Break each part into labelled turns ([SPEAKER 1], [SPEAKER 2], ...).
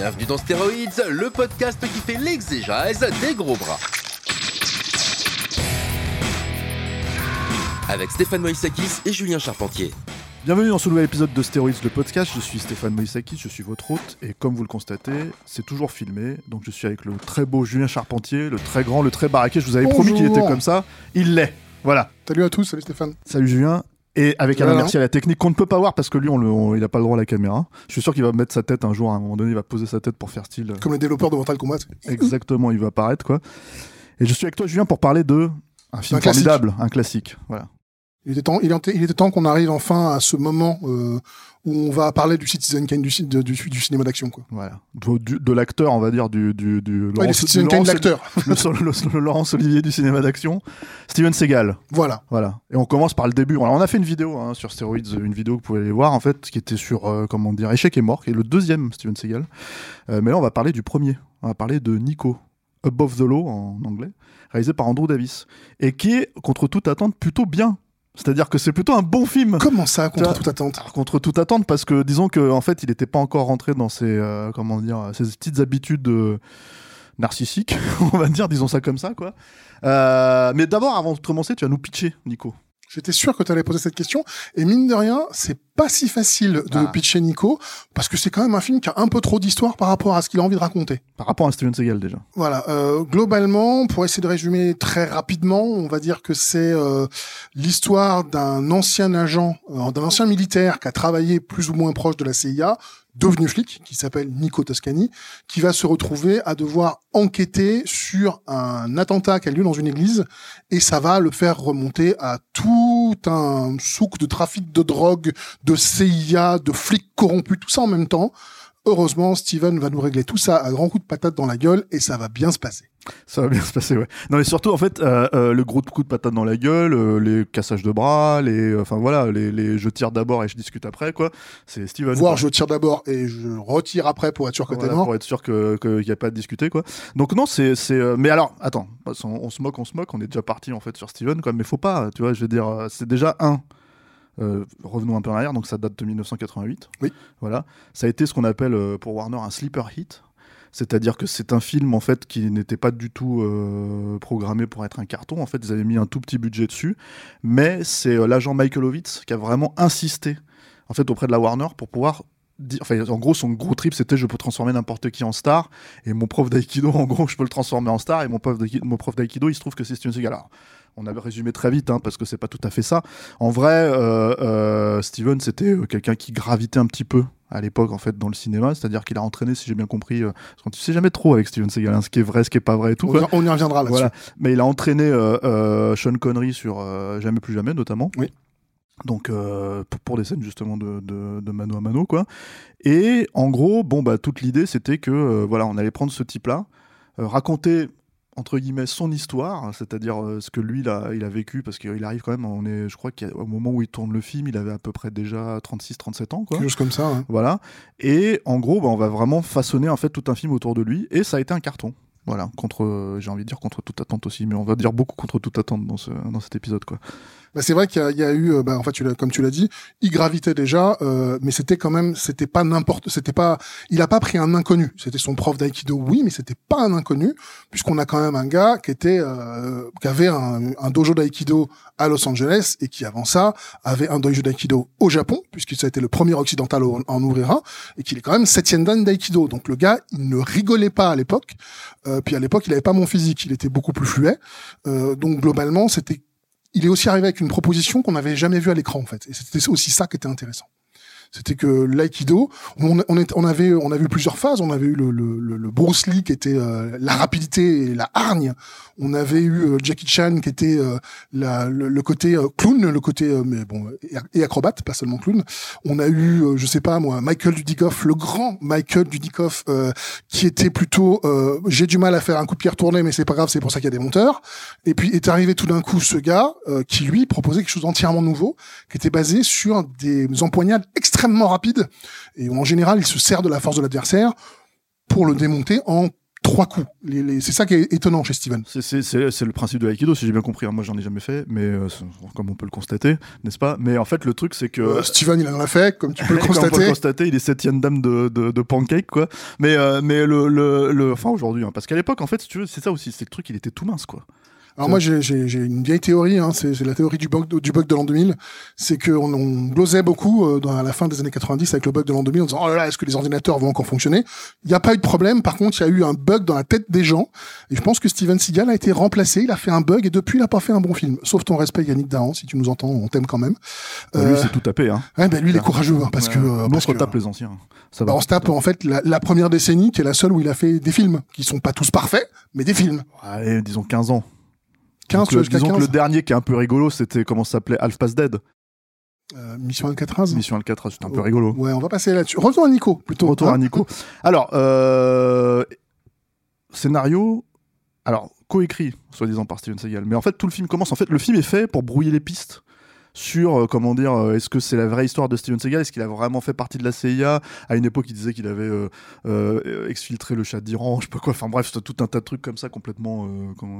[SPEAKER 1] Bienvenue dans Stéroïdes, le podcast qui fait l'exégèse des gros bras. Avec Stéphane Moïsakis et Julien Charpentier.
[SPEAKER 2] Bienvenue dans ce nouvel épisode de Stéroïdes, le podcast. Je suis Stéphane Moïsakis, je suis votre hôte, et comme vous le constatez, c'est toujours filmé. Donc je suis avec le très beau Julien Charpentier, le très grand, le très baraqué. Je vous avais promis qu'il était comme ça. Il l'est. Voilà.
[SPEAKER 3] Salut à tous, salut Stéphane.
[SPEAKER 2] Salut Julien. Et avec
[SPEAKER 3] Voilà.
[SPEAKER 2] Merci à la technique qu'on ne peut pas voir parce que lui, on le- on- il n'a pas le droit à la caméra. Je suis sûr qu'il va mettre sa tête un jour, à un moment donné, il va poser sa tête pour faire style.
[SPEAKER 3] Comme les développeurs de Mortal Kombat.
[SPEAKER 2] Exactement, il va apparaître quoi. Et je suis avec toi, Julien, pour parler de un film
[SPEAKER 3] Un classique.
[SPEAKER 2] formidable, un classique. Voilà.
[SPEAKER 3] Il était temps, il était, il était temps qu'on arrive enfin à ce moment euh, où on va parler du Citizen Kane du, du, du cinéma d'action. Quoi.
[SPEAKER 2] Voilà. De, de l'acteur, on va dire, du, du, du
[SPEAKER 3] Ouais,
[SPEAKER 2] Laurence-
[SPEAKER 3] Citizen Kane l'acteur.
[SPEAKER 2] le, le- le Laurence Olivier du cinéma d'action, Steven Seagal.
[SPEAKER 3] voilà.
[SPEAKER 2] Voilà. Et on commence par le début. Alors, on a fait une vidéo hein, sur Steroids, une vidéo que vous pouvez aller voir, en fait, qui était sur, euh, comment dire, Échec et mort, qui est le deuxième Steven Seagal. Euh, mais là, on va parler du premier. On va parler de Nico, Above the Law en anglais, réalisé par Andrew Davis. Et qui est, contre toute attente, plutôt bien. C'est-à-dire que c'est plutôt un bon film.
[SPEAKER 3] Comment ça, contre toute attente
[SPEAKER 2] Alors, contre toute attente, parce que disons que en fait, il n'était pas encore rentré dans ses, euh, comment dire, ses petites habitudes euh, narcissiques, on va dire, disons ça comme ça, quoi. Euh, mais d'abord, avant de commencer, tu vas nous pitcher, Nico.
[SPEAKER 3] J'étais sûr que tu allais poser cette question. Et mine de rien, c'est pas si facile de
[SPEAKER 2] Ah.
[SPEAKER 3] pitcher Nico, parce que c'est quand même un film qui a un peu trop d'histoire par rapport à ce qu'il a envie de raconter.
[SPEAKER 2] Par rapport à Steven Seagal déjà.
[SPEAKER 3] Voilà, euh, globalement, pour essayer de résumer très rapidement, on va dire que c'est euh, l'histoire d'un ancien agent, euh, d'un ancien militaire qui a travaillé plus ou moins proche de la CIA, devenu flic, qui s'appelle Nico Toscani, qui va se retrouver à devoir enquêter sur un attentat qui a lieu dans une église, et ça va le faire remonter à tout un souk de trafic de drogue, de CIA, de flics corrompus, tout ça en même temps. Heureusement, Steven va nous régler tout ça à grands coups de patate dans la gueule et ça va bien se passer.
[SPEAKER 2] Ça va bien se passer, ouais. Non, mais surtout, en fait, euh, euh, le gros coup de patate dans la gueule, euh, les cassages de bras, les, enfin voilà, les, les je tire d'abord et je discute après, quoi. C'est Steven. Quoi.
[SPEAKER 3] je tire d'abord et je retire après pour être sûr que
[SPEAKER 2] Voilà,
[SPEAKER 3] t'es mort.
[SPEAKER 2] pour être sûr qu'il n'y a pas à discuter quoi. Donc non c'est mais alors attends on, se moque on se moque on est déjà parti en fait sur Steven quoi mais faut pas tu vois je veux dire c'est déjà un euh, revenons un peu en arrière donc ça date de 1988
[SPEAKER 3] Oui.
[SPEAKER 2] voilà ça a été ce qu'on appelle euh, pour Warner un sleeper hit c'est-à-dire que c'est un film en fait qui n'était pas du tout euh, programmé pour être un carton. En fait, ils avaient mis un tout petit budget dessus, mais c'est l'agent Michael Ovitz qui a vraiment insisté en fait auprès de la Warner pour pouvoir. Enfin, en gros, son gros trip c'était je peux transformer n'importe qui en star. Et mon prof d'aïkido, en gros, je peux le transformer en star. Et mon prof d'aïkido, mon prof d'aïkido, il se trouve que c'est Steven Seagal. Alors, on avait résumé très vite, hein, parce que c'est pas tout à fait ça. En vrai, euh, euh, Steven, c'était euh, quelqu'un qui gravitait un petit peu à l'époque, en fait, dans le cinéma. C'est-à-dire qu'il a entraîné, si j'ai bien compris, euh, parce qu'on tu sais jamais trop avec Steven Seagal, hein, ce qui est vrai, ce qui est pas vrai et tout.
[SPEAKER 3] On, y- on y reviendra là-dessus.
[SPEAKER 2] Voilà. Mais il a entraîné euh, euh, Sean Connery sur Jamais plus jamais, notamment.
[SPEAKER 3] Oui.
[SPEAKER 2] Donc euh, pour, des scènes justement de, de, de mano à mano quoi. Et en gros, bon bah toute l'idée c'était que euh, voilà, on allait prendre ce type-là, euh, raconter entre guillemets son histoire, hein, c'est-à-dire ce que lui il a, il a vécu parce qu'il arrive quand même, on est, je crois qu'au moment où il tourne le film, il avait à peu près déjà 36-37 ans quoi.
[SPEAKER 3] Quelque chose comme ça. hein.
[SPEAKER 2] Voilà. Et en gros, bah, on va vraiment façonner en fait tout un film autour de lui. Et ça a été un carton. Voilà, contre, j'ai envie de dire contre toute attente aussi, mais on va dire beaucoup contre toute attente dans, ce, dans cet épisode, quoi.
[SPEAKER 3] Bah, c'est vrai qu'il y, y a eu, euh, bah, en fait, tu comme tu l'as dit, il gravitait déjà, euh, mais c'était quand même, c'était pas n'importe, c'était pas, il a pas pris un inconnu. C'était son prof d'aïkido, oui, mais c'était pas un inconnu, puisqu'on a quand même un gars qui était, euh, qui avait un, un dojo d'aïkido à Los Angeles et qui avant ça avait un dojo d'aïkido au Japon, puisque ça a été le premier occidental au- en ouvrir un, et qu'il est quand même septième dan d'aïkido. Donc le gars, il ne rigolait pas à l'époque. Euh, puis à l'époque, il avait pas mon physique, il était beaucoup plus fluet. Euh, donc globalement, c'était il est aussi arrivé avec une proposition qu'on n'avait jamais vue à l'écran en fait. Et c'était aussi ça qui était intéressant. C'était que l'aïkido, on, on, on, avait, on a vu plusieurs phases. On avait eu le, le, le Bruce Lee qui était euh, la rapidité et la hargne. On avait eu euh, Jackie Chan qui était euh, la, le, côté clown, le côté mais bon et acrobate, pas seulement clown. On a eu, je sais pas moi, Michael Dudikoff, le grand Michael Dudikoff, qui était plutôt j'ai du mal à faire un coup de pierre tourné, mais c'est pas grave, c'est pour ça qu'il y a des monteurs. Et puis est arrivé tout d'un coup ce gars qui lui proposait quelque chose d'entièrement nouveau, qui était basé sur des empoignades extrêmement rapides et en général il se sert de la force de l'adversaire pour le démonter en trois coups. c'est ça qui est étonnant chez Steven.
[SPEAKER 2] C'est le principe de l'aïkido, si j'ai bien compris. Moi, j'en ai jamais fait, mais euh, comme on peut le constater, n'est-ce pas? Mais en fait, le truc, c'est que
[SPEAKER 3] euh, Steven, il en a fait, comme tu peux le constater.
[SPEAKER 2] on peut le constater, il est septième dame de, de, pancake, quoi. Mais euh, mais le, le, enfin aujourd'hui, hein, parce qu'à l'époque, en fait, si tu veux, c'est ça aussi, c'est le truc, il était tout mince, quoi.
[SPEAKER 3] Alors moi j'ai une vieille théorie, hein, c'est la théorie du bug du bug de l'an 2000, c'est qu'on on glosait beaucoup euh, dans la fin des années 90 avec le bug de l'an 2000 en disant oh là là est-ce que les ordinateurs vont encore fonctionner? Il n'y a pas eu de problème, par contre il y a eu un bug dans la tête des gens et je pense que Steven Seagal a été remplacé, il a fait un bug et depuis il n'a pas fait un bon film. Sauf ton respect Yannick Dahan, si tu nous entends, on t'aime quand même.
[SPEAKER 2] Bah, lui c'est tout tapé hein.
[SPEAKER 3] Ouais, ben lui il est courageux hein, parce que
[SPEAKER 2] euh,
[SPEAKER 3] on se
[SPEAKER 2] tape les anciens.
[SPEAKER 3] Ça bah, on se tape en fait la, la, première décennie qui est la seule où il a fait des films qui sont pas tous parfaits, mais des films.
[SPEAKER 2] Ouais, disons 15 ans.
[SPEAKER 3] 15,
[SPEAKER 2] le, disons que le dernier qui est un peu rigolo, c'était comment ça s'appelait Half Past Dead.
[SPEAKER 3] Euh, Mission Alcatraz.
[SPEAKER 2] Mission Alcatraz, c'était un peu rigolo.
[SPEAKER 3] Ouais, on va passer là-dessus. Retour à Nico, plutôt.
[SPEAKER 2] Retour
[SPEAKER 3] hein.
[SPEAKER 2] à Nico. Alors, euh, scénario, alors coécrit, soi-disant par Steven Seagal. Mais en fait, tout le film commence. En fait, le film est fait pour brouiller les pistes sur euh, comment dire euh, est-ce que c'est la vraie histoire de Steven Seagal? Est-ce qu'il a vraiment fait partie de la CIA à une époque il disait qu'il avait euh, exfiltré le chat d'Iran je sais pas quoi. Enfin bref tout un tas de trucs comme ça complètement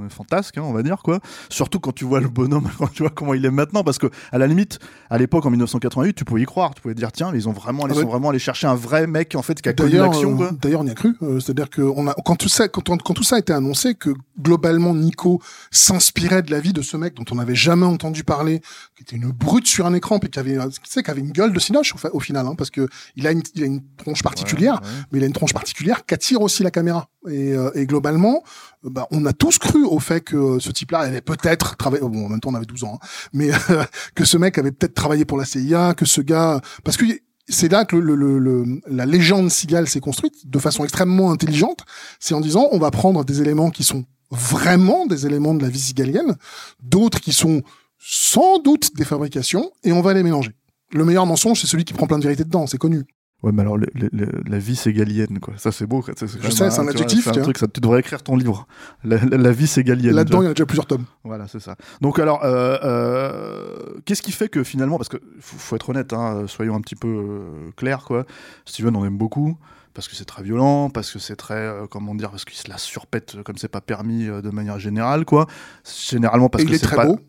[SPEAKER 2] fantasque hein, on va dire quoi. Surtout quand tu vois le bonhomme quand tu vois comment il est maintenant. Parce que à la limite à l'époque en 1988 tu pouvais y croire. Tu pouvais dire tiens ils ont vraiment ils ah sont vraiment allés chercher un vrai mec en fait qui a connu l'action
[SPEAKER 3] d'ailleurs on y a cru. C'est-à-dire que on a quand tout ça quand, quand tout ça a été annoncé que globalement Nico s'inspirait de la vie de ce mec dont on n'avait jamais entendu parler qui était une brute sur un écran, puis qui avait, tu sais, qui avait une gueule de cinoche au, final, hein, parce que il a une, il a une tronche particulière, mais il a une tronche particulière qui attire aussi la caméra. Et, euh, et globalement, euh, bah, on a tous cru au fait que ce type-là avait peut-être travaillé, bon, en même temps on avait 12 ans, hein, mais que ce mec avait peut-être travaillé pour la CIA, que ce gars, parce que c'est là que le, le, le, la légende Seagal s'est construite de façon extrêmement intelligente. C'est en disant, on va prendre des éléments qui sont vraiment des éléments de la vie sigalienne, d'autres qui sont sans doute des fabrications, et on va les mélanger. Le meilleur mensonge, c'est celui qui prend plein de vérité dedans, c'est connu.
[SPEAKER 2] Ouais, mais alors la vie ségalienne, quoi. Ça c'est beau. Ça,
[SPEAKER 3] Je sais, c'est un, adjectif.
[SPEAKER 2] C'est un truc, ça, tu devrais écrire ton livre. La, vie ségalienne.
[SPEAKER 3] Là-dedans, il y a déjà plusieurs tomes.
[SPEAKER 2] Voilà, c'est ça. Donc alors, euh, euh, qu'est-ce qui fait que finalement, parce que faut, être honnête, hein, soyons un petit peu euh, clairs, quoi. Steven, on aime beaucoup parce que c'est très violent, parce que c'est très, comment dire, parce qu'il se la surpète comme c'est pas permis de manière générale, quoi. Généralement parce
[SPEAKER 3] Et
[SPEAKER 2] que
[SPEAKER 3] c'est
[SPEAKER 2] pas...
[SPEAKER 3] beau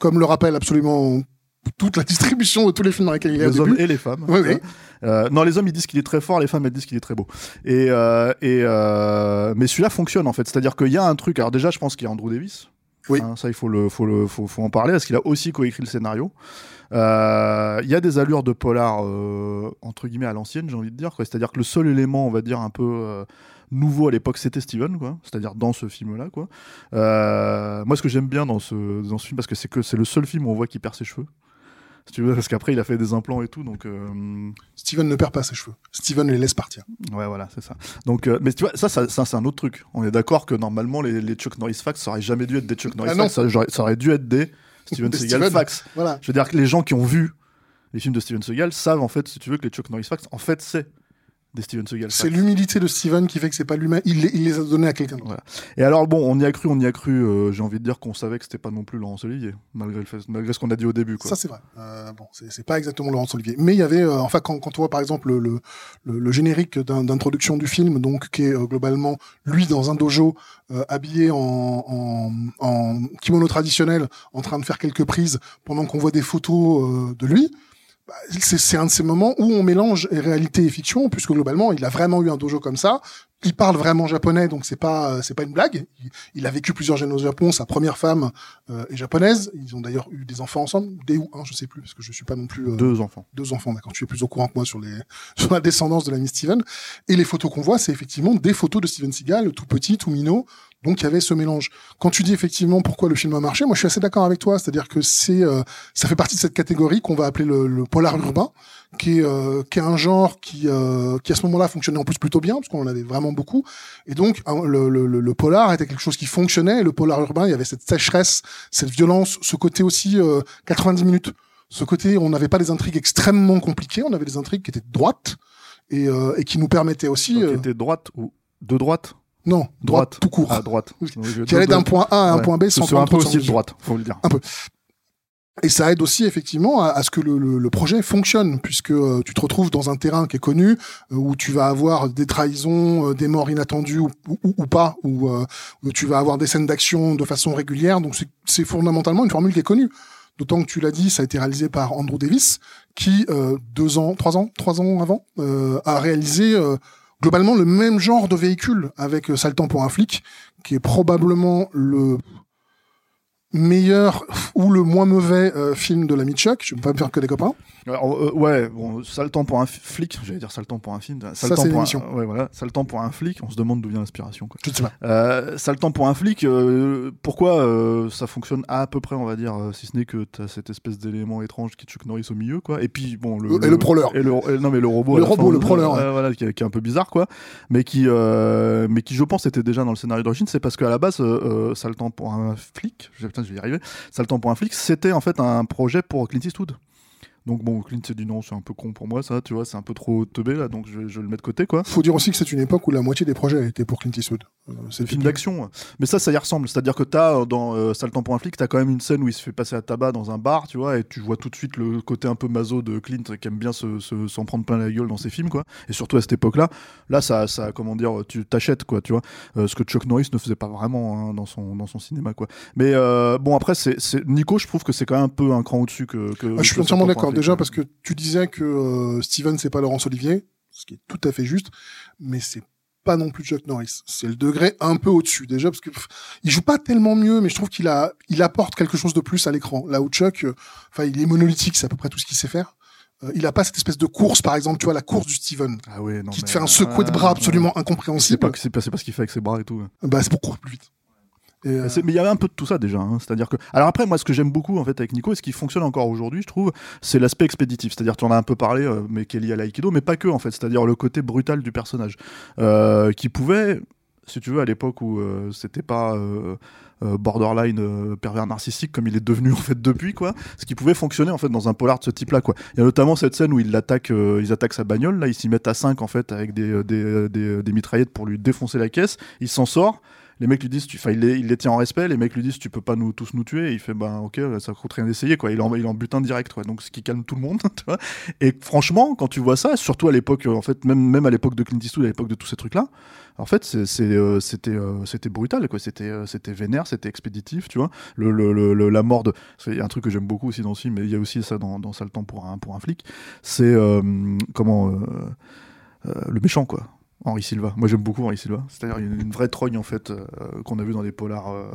[SPEAKER 3] comme le rappelle absolument toute la distribution de tous les films dans lesquels il est.
[SPEAKER 2] Les hommes et les femmes.
[SPEAKER 3] Oui, oui.
[SPEAKER 2] Euh, non, les hommes ils disent qu'il est très fort, les femmes elles disent qu'il est très beau. Et, euh, et euh, mais celui-là fonctionne en fait, c'est-à-dire qu'il y a un truc. Alors déjà, je pense qu'il y a Andrew Davis.
[SPEAKER 3] Oui.
[SPEAKER 2] Hein, ça, il faut le, faut le, faut, faut en parler parce qu'il a aussi coécrit le scénario. Il y a des allures de polar entre guillemets à l'ancienne, j'ai envie de dire. C'est-à-dire que le seul élément, on va dire un peu nouveau à l'époque, c'était Steven, quoi. C'est-à-dire dans ce film-là, quoi. Euh, moi, ce que j'aime bien dans ce, dans ce film, parce que c'est que c'est le seul film où on voit qu'il perd ses cheveux. Si tu veux, parce qu'après, il a fait des implants et tout, donc. Euh...
[SPEAKER 3] Steven ne perd pas ses cheveux. Steven les laisse partir.
[SPEAKER 2] Ouais, voilà, c'est ça. Donc, euh, mais tu vois, ça, ça, ça c'est un autre truc. On est d'accord que normalement, les, les, Chuck Norris Facts, ça aurait jamais dû être des Chuck Norris ah Facts, ça, ça, aurait dû être des Steven Seagal Facts.
[SPEAKER 3] Voilà.
[SPEAKER 2] Je veux dire que les gens qui ont vu les films de Steven Seagal savent en fait, si tu veux, que les Chuck Norris Facts, en fait, c'est Steven Seagal.
[SPEAKER 3] C'est l'humilité de Steven qui fait que c'est pas lui-même, il, il, les a donnés à quelqu'un.
[SPEAKER 2] Et alors bon, on y a cru, on y a cru. Euh, j'ai envie de dire qu'on savait que c'était pas non plus Laurence Olivier, malgré le fait, malgré ce qu'on a dit au début. Quoi.
[SPEAKER 3] Ça c'est vrai. Euh, bon, c'est pas exactement Laurence Olivier, mais il y avait, euh, enfin quand, quand on voit par exemple le, le, le générique d'introduction du film, donc qui est euh, globalement lui dans un dojo habillé en, en, en, kimono traditionnel, en train de faire quelques prises pendant qu'on voit des photos de lui. C'est un de ces moments où on mélange réalité et fiction, puisque globalement, il a vraiment eu un dojo comme ça. Il parle vraiment japonais, donc c'est pas c'est pas une blague. Il, a vécu plusieurs générations au Japon. Sa première femme euh, est japonaise. Ils ont d'ailleurs eu des enfants ensemble, des ou un, je sais plus, parce que je suis pas non plus
[SPEAKER 2] euh, deux enfants.
[SPEAKER 3] Deux enfants, d'accord. Tu es plus au courant que moi sur les sur la descendance de l'ami Steven. Et les photos qu'on voit, c'est effectivement des photos de Steven Seagal, tout petit, tout minot, donc il y avait ce mélange. Quand tu dis effectivement pourquoi le film a marché, moi je suis assez d'accord avec toi, c'est-à-dire que c'est euh, ça fait partie de cette catégorie qu'on va appeler le, polar urbain, qui est, euh, qui est un genre qui, euh, qui à ce moment-là fonctionnait en plus plutôt bien, parce qu'on en avait vraiment beaucoup. Et donc, le, le, le, polar était quelque chose qui fonctionnait. Et le polar urbain, il y avait cette sécheresse, cette violence, ce côté aussi 90 minutes. Ce côté, on n'avait pas des intrigues extrêmement compliquées, on avait des intrigues qui étaient droites et, et qui nous permettaient aussi...
[SPEAKER 2] qui étaient droites ou de droite
[SPEAKER 3] non, droite, tout court.
[SPEAKER 2] À droite.
[SPEAKER 3] qui allait d'un point A à un point B sans
[SPEAKER 2] prendre un peu aussi de droite, faut le dire.
[SPEAKER 3] Un peu. Et ça aide aussi effectivement à, ce que le, le, projet fonctionne, puisque euh, tu te retrouves dans un terrain qui est connu, euh, où tu vas avoir des trahisons, euh, des morts inattendues ou, ou, ou pas, où, où, tu vas avoir des scènes d'action de façon régulière. Donc c'est fondamentalement une formule qui est connue. D'autant que tu l'as dit, ça a été réalisé par Andrew Davis, qui deux ans, trois ans, trois ans avant, a réalisé globalement le même genre de véhicule avec Saltan pour un flic, qui est probablement le meilleur ou le moins mauvais euh, film de l'ami Chuck. Je ne vais pas me faire que des copains.
[SPEAKER 2] Euh, ouais, bon, ça le temps pour un flic. J'allais dire ça le temps pour un film.
[SPEAKER 3] Ça, ça c'est l'émission.
[SPEAKER 2] Ouais, voilà. Ça le temps pour un flic. On se demande d'où vient l'inspiration.
[SPEAKER 3] Je sais pas.
[SPEAKER 2] Euh, ça le temps pour un flic. Euh, pourquoi ça fonctionne à, peu près, on va dire, si ce n'est que tu as cette espèce d'élément étrange qui est Chuck Norris au milieu, quoi. Et puis bon, le,
[SPEAKER 3] et le, prowler.
[SPEAKER 2] Et le, non mais le robot.
[SPEAKER 3] Le robot, le prowler.
[SPEAKER 2] voilà, qui, est un peu bizarre, quoi. Mais qui, mais qui, je pense, était déjà dans le scénario d'origine. C'est parce qu'à la base, ça le temps pour un flic. Je vais y arriver le temps pour un flic, c'était en fait un projet pour Clint Eastwood. Donc bon, Clint s'est dit non, c'est un peu con pour moi ça, tu vois, c'est un peu trop teubé là, donc je, je le mets de côté quoi.
[SPEAKER 3] Faut dire aussi que c'est une époque où la moitié des projets étaient pour Clint Eastwood.
[SPEAKER 2] Euh, c'est film d'action, mais ça, ça y ressemble. C'est-à-dire que t'as dans euh, Sale temps pour un flic, t'as quand même une scène où il se fait passer à tabac dans un bar, tu vois, et tu vois tout de suite le côté un peu maso de Clint qui aime bien s'en se, s'en prendre plein la gueule dans ses films, quoi. Et surtout à cette époque-là, là, ça, ça, comment dire, tu t'achètes quoi, tu vois, euh, ce que Chuck Norris ne faisait pas vraiment hein, dans son dans son cinéma, quoi. Mais euh, bon, après, c'est Nico, je trouve que c'est quand même un peu un cran au-dessus que. que
[SPEAKER 3] ah, je suis entièrement d'accord déjà parce que tu disais que euh, Steven c'est pas Laurence Olivier, ce qui est tout à fait juste, mais c'est pas non plus Chuck Norris. C'est le degré un peu au-dessus déjà parce que il joue pas tellement mieux, mais je trouve qu'il a, il apporte quelque chose de plus à l'écran. Là où Chuck, euh, enfin, il est monolithique, c'est à peu près tout ce qu'il sait faire. Euh, il a pas cette espèce de course, par exemple, tu vois, la course du Steven.
[SPEAKER 2] Ah ouais,
[SPEAKER 3] qui te fait un secoué de bras absolument incompréhensible.
[SPEAKER 2] C'est pas, c'est pas ce qu'il fait avec ses bras et tout.
[SPEAKER 3] Bah, c'est pour courir plus vite.
[SPEAKER 2] Euh, mais il y avait un peu de tout ça déjà. Hein. C'est-à-dire que. Alors après, moi, ce que j'aime beaucoup en fait avec Nico et ce qui fonctionne encore aujourd'hui, je trouve, c'est l'aspect expéditif. C'est-à-dire, tu en as un peu parlé, euh, mais qui est lié à l'aïkido, mais pas que en fait. C'est-à-dire le côté brutal du personnage, euh, qui pouvait, si tu veux, à l'époque où c'était pas borderline pervers narcissique comme il est devenu en fait depuis quoi, ce qui pouvait fonctionner en fait dans un polar de ce type-là quoi. Il y a notamment cette scène où ils l'attaquent, ils attaquent sa bagnole, là ils s'y mettent à 5 en fait avec des, des, des, des mitraillettes pour lui défoncer la caisse, il s'en sort les mecs lui disent, enfin, il, les tient en respect, les mecs lui disent, tu peux pas nous tous nous tuer, et il fait, ben ok, ça coûte rien d'essayer, quoi. Il en, il en direct, quoi. Donc, ce qui calme tout le monde, tu vois. Et franchement, quand tu vois ça, surtout à l'époque, en fait, même, même à l'époque de Clint Eastwood, à l'époque de tous ces trucs-là, en fait, euh, c'était euh, brutal, quoi. C'était euh, c'était vénère, c'était expéditif, tu vois. La mort de. A un truc que j'aime beaucoup aussi dans ce film, mais il y a aussi ça dans, dans temps pour un, pour un flic. C'est comment. le méchant, quoi Henri Silva. Moi j'aime beaucoup Henri Silva. C'est-à-dire une, une vraie trogne en fait euh, qu'on a vu dans des polars, euh,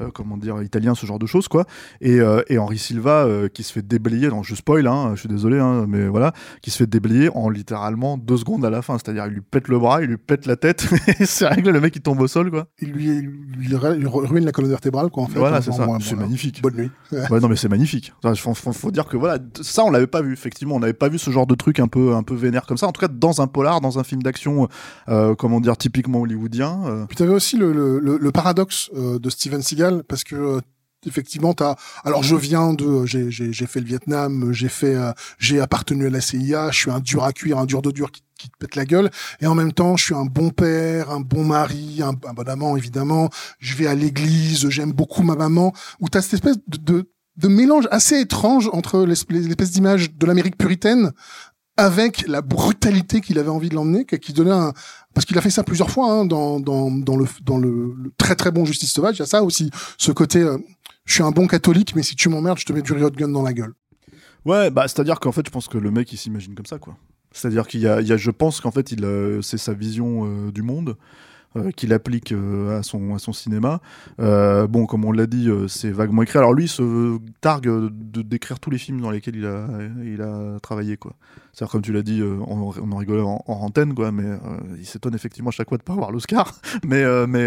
[SPEAKER 2] euh, comment dire, italiens, ce genre de choses quoi. Et, et Henri Silva qui se fait déblayer, non je spoil, hein, je suis désolé, hein, mais voilà, qui se fait déblayer en littéralement deux secondes à la fin. C'est-à-dire il lui pète le bras, il lui pète la tête, et c'est réglé, le mec il tombe au sol quoi.
[SPEAKER 3] Il lui, il ruine la colonne vertébrale quoi en fait.
[SPEAKER 2] Voilà c'est ça, c'est magnifique.
[SPEAKER 3] Bonne nuit.
[SPEAKER 2] ouais non mais c'est magnifique. Il faut, faut, dire que voilà, ça on l'avait pas vu effectivement, on n'avait pas vu ce genre de truc un peu un peu vénère comme ça. En tout cas dans un polar, dans un film d'action euh, comment dire, typiquement hollywoodien. Euh.
[SPEAKER 3] Puis tu avais aussi le, le, le, paradoxe euh, de Steven Seagal, parce que effectivement t'as alors je viens de j'ai j'ai fait le Vietnam j'ai fait j'ai appartenu à la CIA je suis un dur à cuire un dur de dur qui, qui, te pète la gueule et en même temps je suis un bon père un bon mari un, bon amant évidemment je vais à l'église j'aime beaucoup ma maman où t'as cette espèce de, de de mélange assez étrange entre l'espèce d'image de l'Amérique puritaine avec la brutalité qu'il avait envie de l'emmener, qui donnait un, parce qu'il a fait ça plusieurs fois hein, dans, le, très très bon Justice Sauvage. Il y a ça aussi, ce côté, euh, je suis un bon catholique, mais si tu m'emmerdes, je te mets du riot gun dans la gueule.
[SPEAKER 2] Ouais, bah c'est-à-dire qu'en fait, je pense que le mec il s'imagine comme ça, quoi. C'est-à-dire qu'il y a, il y a je pense qu'en fait, il, c'est sa vision euh, du monde. euh, qu'il applique euh, à, son, à cinéma. Euh, bon, comme on l'a dit, euh, c'est vaguement écrit. Alors lui, il se targue de décrire tous les films dans lesquels il a, il a travaillé, quoi. C'est-à-dire, comme tu l'as dit, euh, on, on en rigolait en, en antenne, quoi, mais euh, il s'étonne effectivement à chaque fois de pas avoir l'Oscar. mais euh, mais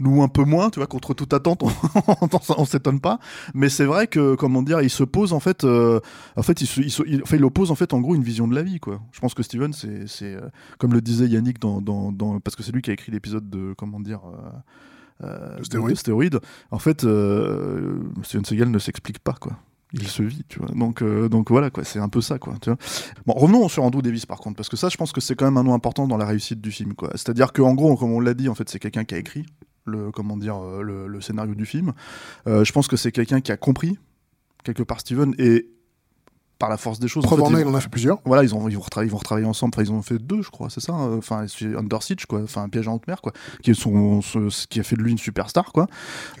[SPEAKER 2] nous, un peu moins, tu vois, contre toute attente, on, on s'étonne pas. Mais c'est vrai que, comment dire, il se pose, en fait, en fait, il, se, il, se- il- enfin, il oppose, en fait, en gros, une vision de la vie, quoi. Je pense que Steven, c'est, comme le disait Yannick dans, dans, dans- parce que c'est lui qui a écrit l'épisode de, comment dire, euh, euh,
[SPEAKER 3] De Stéroïdes.
[SPEAKER 2] de Stéroïdes. En fait, euh, Steven Seagal ne s'explique pas, quoi. Il se vit, tu vois. Donc, euh, donc voilà, quoi. C'est un peu ça, quoi. Tu vois. Bon, revenons sur Andrew Davis, par contre, parce que ça, je pense que c'est quand même un nom important dans la réussite du film, quoi. C'est-à-dire qu'en gros, comme on l'a dit, en fait, c'est quelqu'un qui a écrit le, comment dire, euh, le, le scénario du film. Euh, je pense que c'est quelqu'un qui a compris quelque part Steven et par la force des choses. en
[SPEAKER 3] Preuve
[SPEAKER 2] fait,
[SPEAKER 3] en
[SPEAKER 2] ils-
[SPEAKER 3] il en a fait plusieurs.
[SPEAKER 2] voilà, ils, ont, ils, vont retravailler, ils vont retravailler ensemble. Enfin, ils ont fait deux, je crois, c'est ça. Enfin, Under Siege, quoi. Enfin, Piège en haute mer, quoi. Qui, est son, ce- qui a fait de lui une superstar, quoi.